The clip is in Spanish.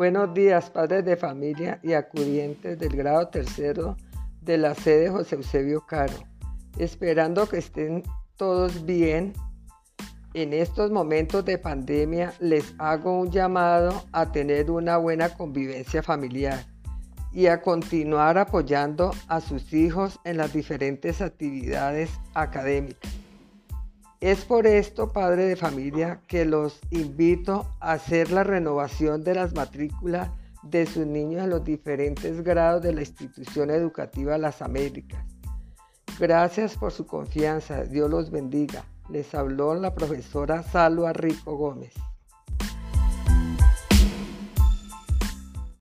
Buenos días, padres de familia y acudientes del grado tercero de la sede José Eusebio Caro. Esperando que estén todos bien, en estos momentos de pandemia les hago un llamado a tener una buena convivencia familiar y a continuar apoyando a sus hijos en las diferentes actividades académicas. Es por esto, padre de familia, que los invito a hacer la renovación de las matrículas de sus niños en los diferentes grados de la institución educativa Las Américas. Gracias por su confianza. Dios los bendiga. Les habló la profesora Salva Rico Gómez.